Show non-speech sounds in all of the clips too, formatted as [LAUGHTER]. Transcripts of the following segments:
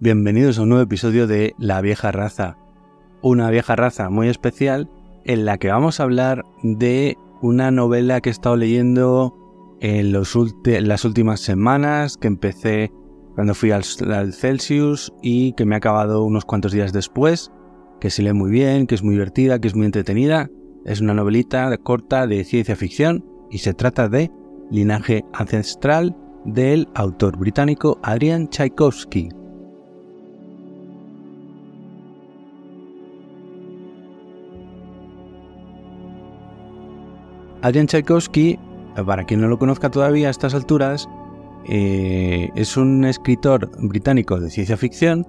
Bienvenidos a un nuevo episodio de La vieja raza, una vieja raza muy especial en la que vamos a hablar de una novela que he estado leyendo en las últimas semanas, que empecé cuando fui al, Celsius y que me ha acabado unos cuantos días después, que se lee muy bien, que es muy divertida, que es muy entretenida. Es una novelita corta de ciencia ficción y se trata de Linaje ancestral del autor británico Adrian Tchaikovsky. Adrian Tchaikovsky, para quien no lo conozca todavía a estas alturas, eh, es un escritor británico de ciencia ficción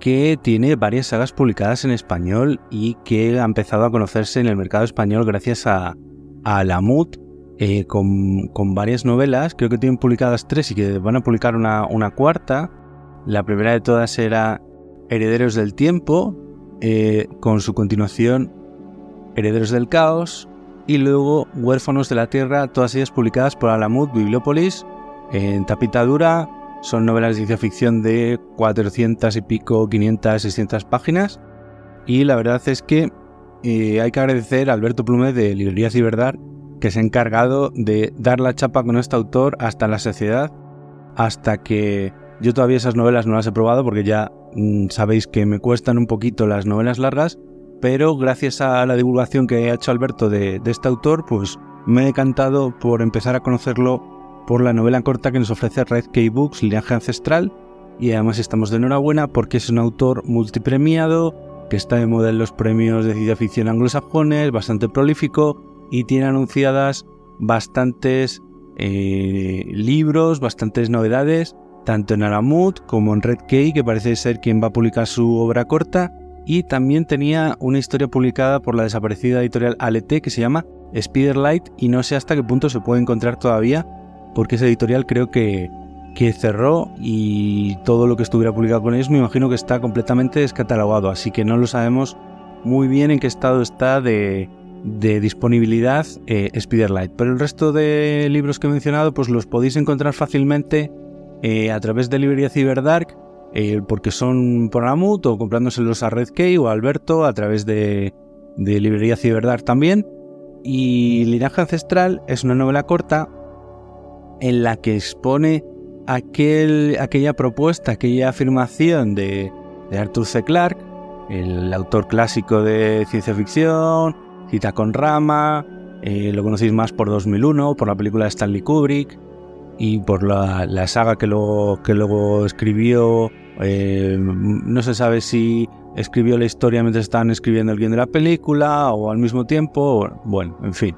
que tiene varias sagas publicadas en español y que ha empezado a conocerse en el mercado español gracias a, a Alamut, eh, con, varias novelas. Creo que tienen publicadas tres y que van a publicar una, cuarta. La primera de todas era Herederos del Tiempo, eh, con su continuación Herederos del Caos, y luego Huérfanos de la Tierra, todas ellas publicadas por Alamut Bibliópolis en tapita dura. Son novelas de ciencia ficción de 400 y pico, 500, 600 páginas. Y la verdad es que eh, hay que agradecer a Alberto Plume de Librería Ciberdar que se ha encargado de dar la chapa con este autor hasta la sociedad, hasta que yo todavía esas novelas no las he probado porque ya mm, sabéis que me cuestan un poquito las novelas largas, pero gracias a la divulgación que ha hecho Alberto de, este autor, pues me he decantado por empezar a conocerlo por la novela corta que nos ofrece Red K Books, Linaje Ancestral, y además estamos de enhorabuena porque es un autor multipremiado, que está de moda en los premios de ciencia ficción anglosajones, bastante prolífico y tiene anunciadas bastantes eh, libros, bastantes novedades, tanto en Aramut como en Red Key, que parece ser quien va a publicar su obra corta, y también tenía una historia publicada por la desaparecida editorial ALT que se llama Spiderlight y no sé hasta qué punto se puede encontrar todavía porque esa editorial creo que, que cerró y todo lo que estuviera publicado con ellos me imagino que está completamente descatalogado, así que no lo sabemos muy bien en qué estado está de, disponibilidad eh, Spiderlight. Pero el resto de libros que he mencionado pues los podéis encontrar fácilmente eh, a través de librería Cyberdark eh, porque son por Amut o comprándoselos a Red Key o a Alberto a través de, librería Ciberdar también. Y Linaje Ancestral es una novela corta en la que expone aquel, aquella propuesta, aquella afirmación de, Arthur C. Clarke, el autor clásico de ciencia ficción, cita con Rama, eh, lo conocéis más por 2001, por la película de Stanley Kubrick y por la, saga que luego, que luego escribió eh, no se sabe si escribió la historia mientras estaban escribiendo el guion de la película o al mismo tiempo. Bueno, en fin.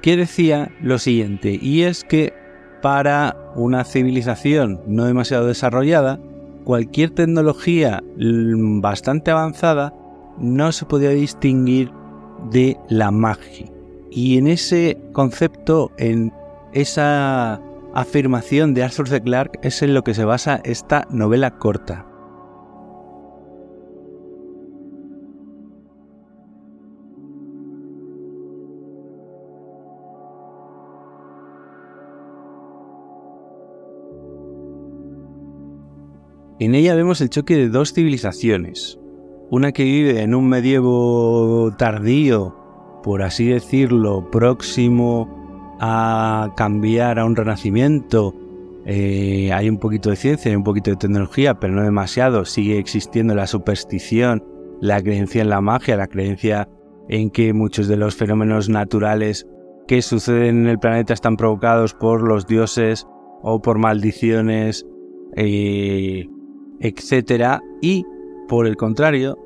Que decía lo siguiente, y es que para una civilización no demasiado desarrollada, cualquier tecnología bastante avanzada no se podía distinguir de la magia. Y en ese concepto, en esa afirmación de Arthur C. Clarke es en lo que se basa esta novela corta. En ella vemos el choque de dos civilizaciones, una que vive en un medievo tardío, por así decirlo, próximo a cambiar a un renacimiento. Eh, hay un poquito de ciencia, hay un poquito de tecnología, pero no demasiado. Sigue existiendo la superstición, la creencia en la magia, la creencia en que muchos de los fenómenos naturales que suceden en el planeta están provocados por los dioses o por maldiciones, eh, etc. Y, por el contrario,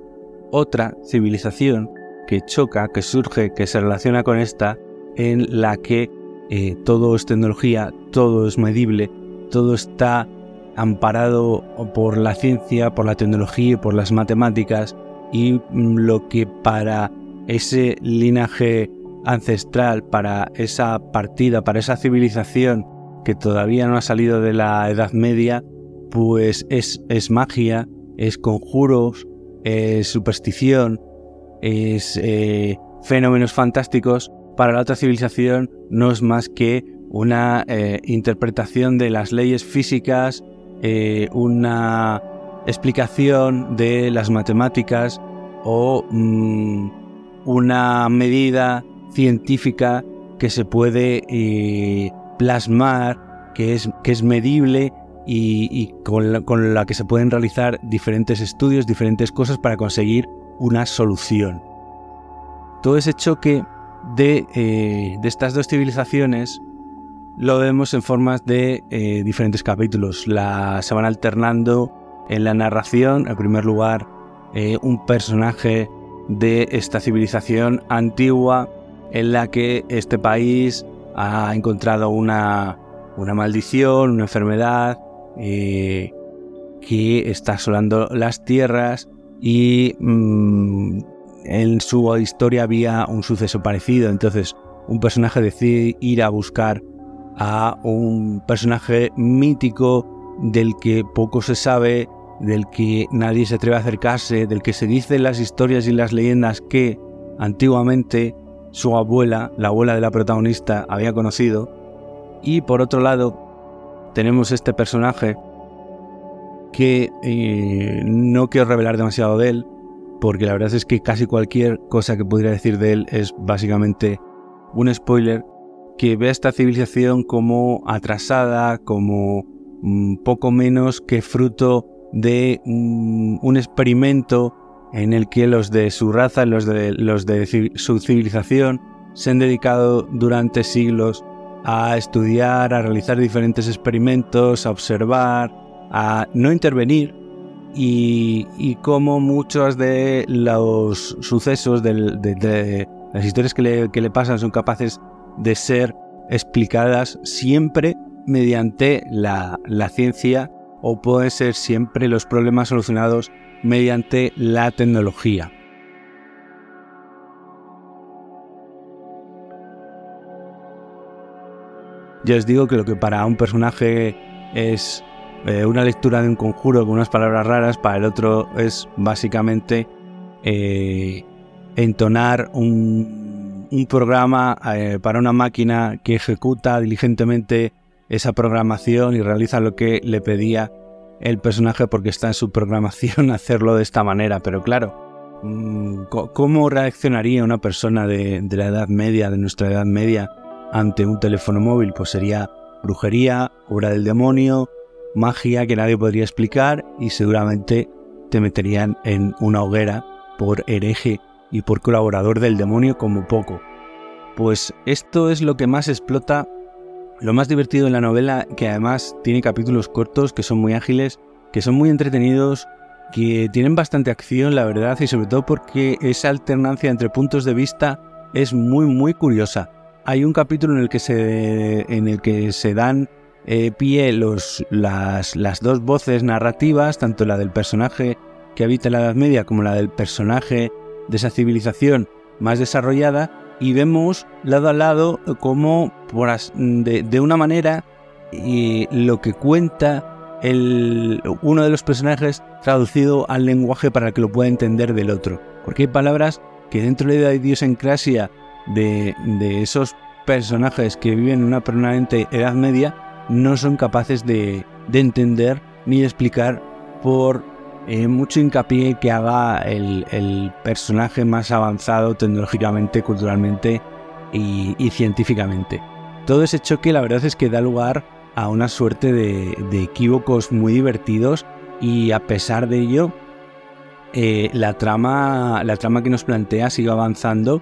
otra civilización que choca, que surge, que se relaciona con esta, en la que eh, todo es tecnología, todo es medible, todo está amparado por la ciencia, por la tecnología, por las matemáticas y mm, lo que para ese linaje ancestral, para esa partida, para esa civilización que todavía no ha salido de la Edad Media, pues es, es magia, es conjuros, es superstición, es eh, fenómenos fantásticos para la otra civilización no es más que una eh, interpretación de las leyes físicas, eh, una explicación de las matemáticas o mm, una medida científica que se puede eh, plasmar, que es, que es medible y, con, la, que se pueden realizar diferentes estudios, diferentes cosas para conseguir una solución. Todo ese choque de, eh, de estas dos civilizaciones lo vemos en formas de eh, diferentes capítulos. Se van alternando en la narración. En primer lugar, eh, un personaje de esta civilización antigua en la que este país ha encontrado una, una maldición, una enfermedad que está asolando las tierras y mm, en su historia había un suceso parecido. Entonces, un personaje decide ir a buscar a un personaje mítico del que poco se sabe, del que nadie se atreve a acercarse, del que se dicen las historias y las leyendas que antiguamente su abuela, la abuela de la protagonista, había conocido. Y por otro lado, tenemos este personaje que eh, no quiero revelar demasiado de él, porque la verdad es que casi cualquier cosa que pudiera decir de él es básicamente un spoiler, que ve a esta civilización como atrasada, como mm, poco menos que fruto de mm, un experimento en el que los de su raza, los de, los de su civilización, se han dedicado durante siglos a estudiar, a realizar diferentes experimentos, a observar, a no intervenir y, y cómo muchos de los sucesos, de, las historias que le, que le pasan son capaces de ser explicadas siempre mediante la, ciencia o pueden ser siempre los problemas solucionados mediante la tecnología. Ya os digo que lo que para un personaje es eh, una lectura de un conjuro con unas palabras raras, para el otro es básicamente eh, entonar un un programa eh, para una máquina que ejecuta diligentemente esa programación y realiza lo que le pedía el personaje porque está en su programación [LAUGHS] hacerlo de esta manera. Pero claro, mm, ¿cómo reaccionaría una persona de, de la Edad Media, de nuestra Edad Media, ante un teléfono móvil? Pues sería brujería, obra del demonio, magia que nadie podría explicar y seguramente te meterían en una hoguera por hereje y por colaborador del demonio como poco. Pues esto es lo que más explota, lo más divertido en la novela, que además tiene capítulos cortos, que son muy ágiles, que son muy entretenidos, que tienen bastante acción, la verdad, y sobre todo porque esa alternancia entre puntos de vista es muy, muy curiosa. Hay un capítulo en el que se, en el que se dan eh, pie los, las, las dos voces narrativas, tanto la del personaje que habita la Edad Media como la del personaje de esa civilización más desarrollada y vemos lado a lado como de, una manera y lo que cuenta el, uno de los personajes traducido al lenguaje para que lo pueda entender del otro. Porque hay palabras que dentro de la idiosincrasia de, de esos personajes que viven en una permanente edad media no son capaces de, de entender ni de explicar por eh, mucho hincapié que haga el, personaje más avanzado tecnológicamente, culturalmente y, científicamente. Todo ese choque la verdad es que da lugar a una suerte de, equívocos muy divertidos y a pesar de ello eh, la, trama, la trama que nos plantea sigue avanzando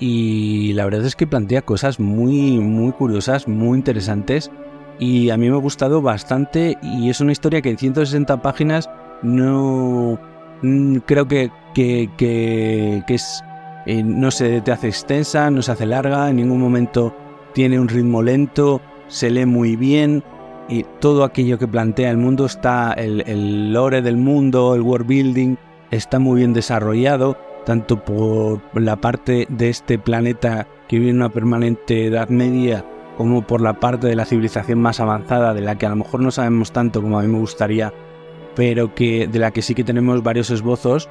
y la verdad es que plantea cosas muy, muy curiosas, muy interesantes y a mí me ha gustado bastante y es una historia que en 160 páginas no mm, creo que, que, es, eh, no se te hace extensa, no se hace larga, en ningún momento tiene un ritmo lento, se lee muy bien y todo aquello que plantea el mundo está, el, el lore del mundo, el world building está muy bien desarrollado, tanto por la parte de este planeta que vive en una permanente edad media como por la parte de la civilización más avanzada de la que a lo mejor no sabemos tanto como a mí me gustaría pero que de la que sí que tenemos varios esbozos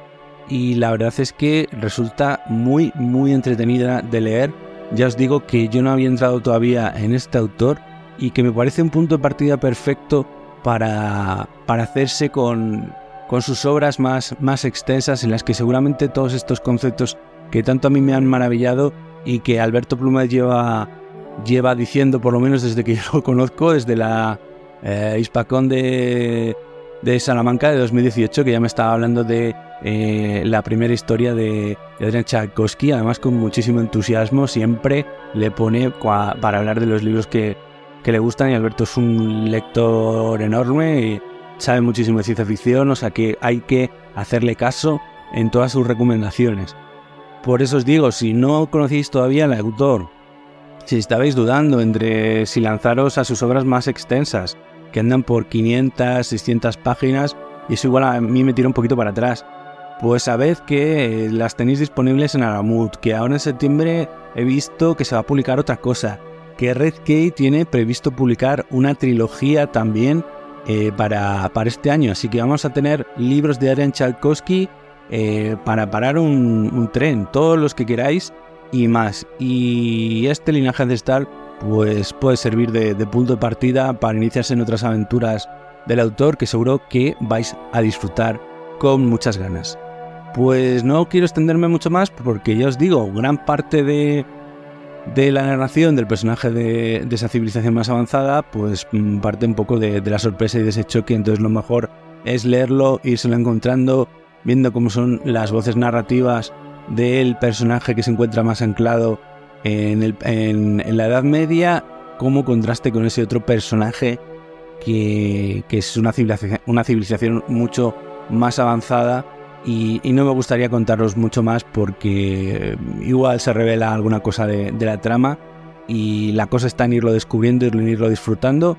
y la verdad es que resulta muy muy entretenida de leer. Ya os digo que yo no había entrado todavía en este autor y que me parece un punto de partida perfecto para, para hacerse con, con sus obras más, más extensas en las que seguramente todos estos conceptos que tanto a mí me han maravillado y que Alberto Plumel lleva, lleva diciendo por lo menos desde que [LAUGHS] yo lo conozco, desde la eh, Hispacón de, de Salamanca de 2018, que ya me estaba hablando de eh, la primera historia de, Adrian Tchaikovsky, además con muchísimo entusiasmo, siempre le pone para hablar de los libros que, que le gustan y Alberto es un lector enorme y sabe muchísimo de ciencia ficción, o sea que hay que hacerle caso en todas sus recomendaciones. Por eso os digo, si no conocéis todavía al autor, si estabais dudando entre si lanzaros a sus obras más extensas, que andan por 500, 600 páginas, y eso igual a mí me tira un poquito para atrás, pues sabed que eh, las tenéis disponibles en Aramut, que ahora en septiembre he visto que se va a publicar otra cosa, que Red Key tiene previsto publicar una trilogía también eh, para, para, este año. Así que vamos a tener libros de Adrian Tchaikovsky eh, para parar un, tren, todos los que queráis y más. Y este linaje ancestral pues puede servir de, punto de partida para iniciarse en otras aventuras del autor que seguro que vais a disfrutar con muchas ganas. Pues no quiero extenderme mucho más porque ya os digo, gran parte de, de la narración del personaje de, esa civilización más avanzada, pues mm, parte un poco de, la sorpresa y de ese choque. Entonces, lo mejor es leerlo, irselo encontrando, viendo cómo son las voces narrativas del personaje que se encuentra más anclado en, la Edad Media, como contraste con ese otro personaje que, es una civilización, mucho más avanzada. Y, no me gustaría contaros mucho más porque igual se revela alguna cosa de, la trama. Y la cosa está en irlo descubriendo y en irlo disfrutando.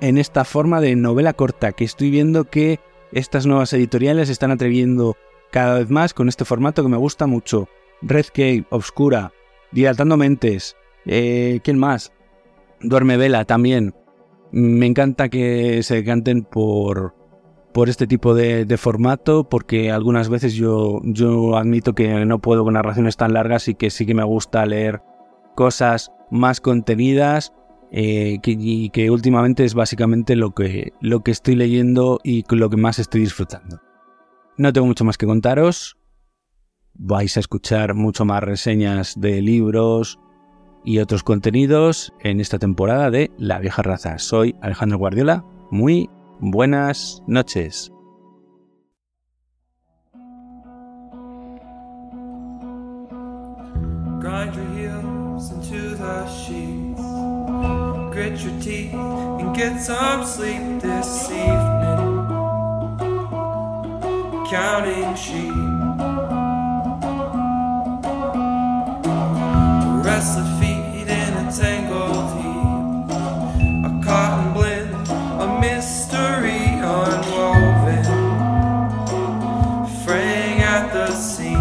En esta forma de novela corta que estoy viendo que estas nuevas editoriales están atreviendo cada vez más con este formato que me gusta mucho. Red Cave, Obscura, Dilatando Mentes, eh, ¿quién más? Duerme Vela también. Me encanta que se decanten por, por este tipo de, formato, porque algunas veces yo, yo admito que no puedo con narraciones tan largas y que sí que me gusta leer cosas más contenidas eh, y que últimamente es básicamente lo que, lo que estoy leyendo y lo que más estoy disfrutando. No tengo mucho más que contaros. Vais a escuchar mucho más reseñas de libros y otros contenidos en esta temporada de La vieja raza. Soy Alejandro Guardiola. Muy Buenas noches. Grind your heels into the sheets. Grit your teeth and get some sleep this evening. Counting sheep. Restless feet in a tangled heap. A cotton blend, a mist. the scene.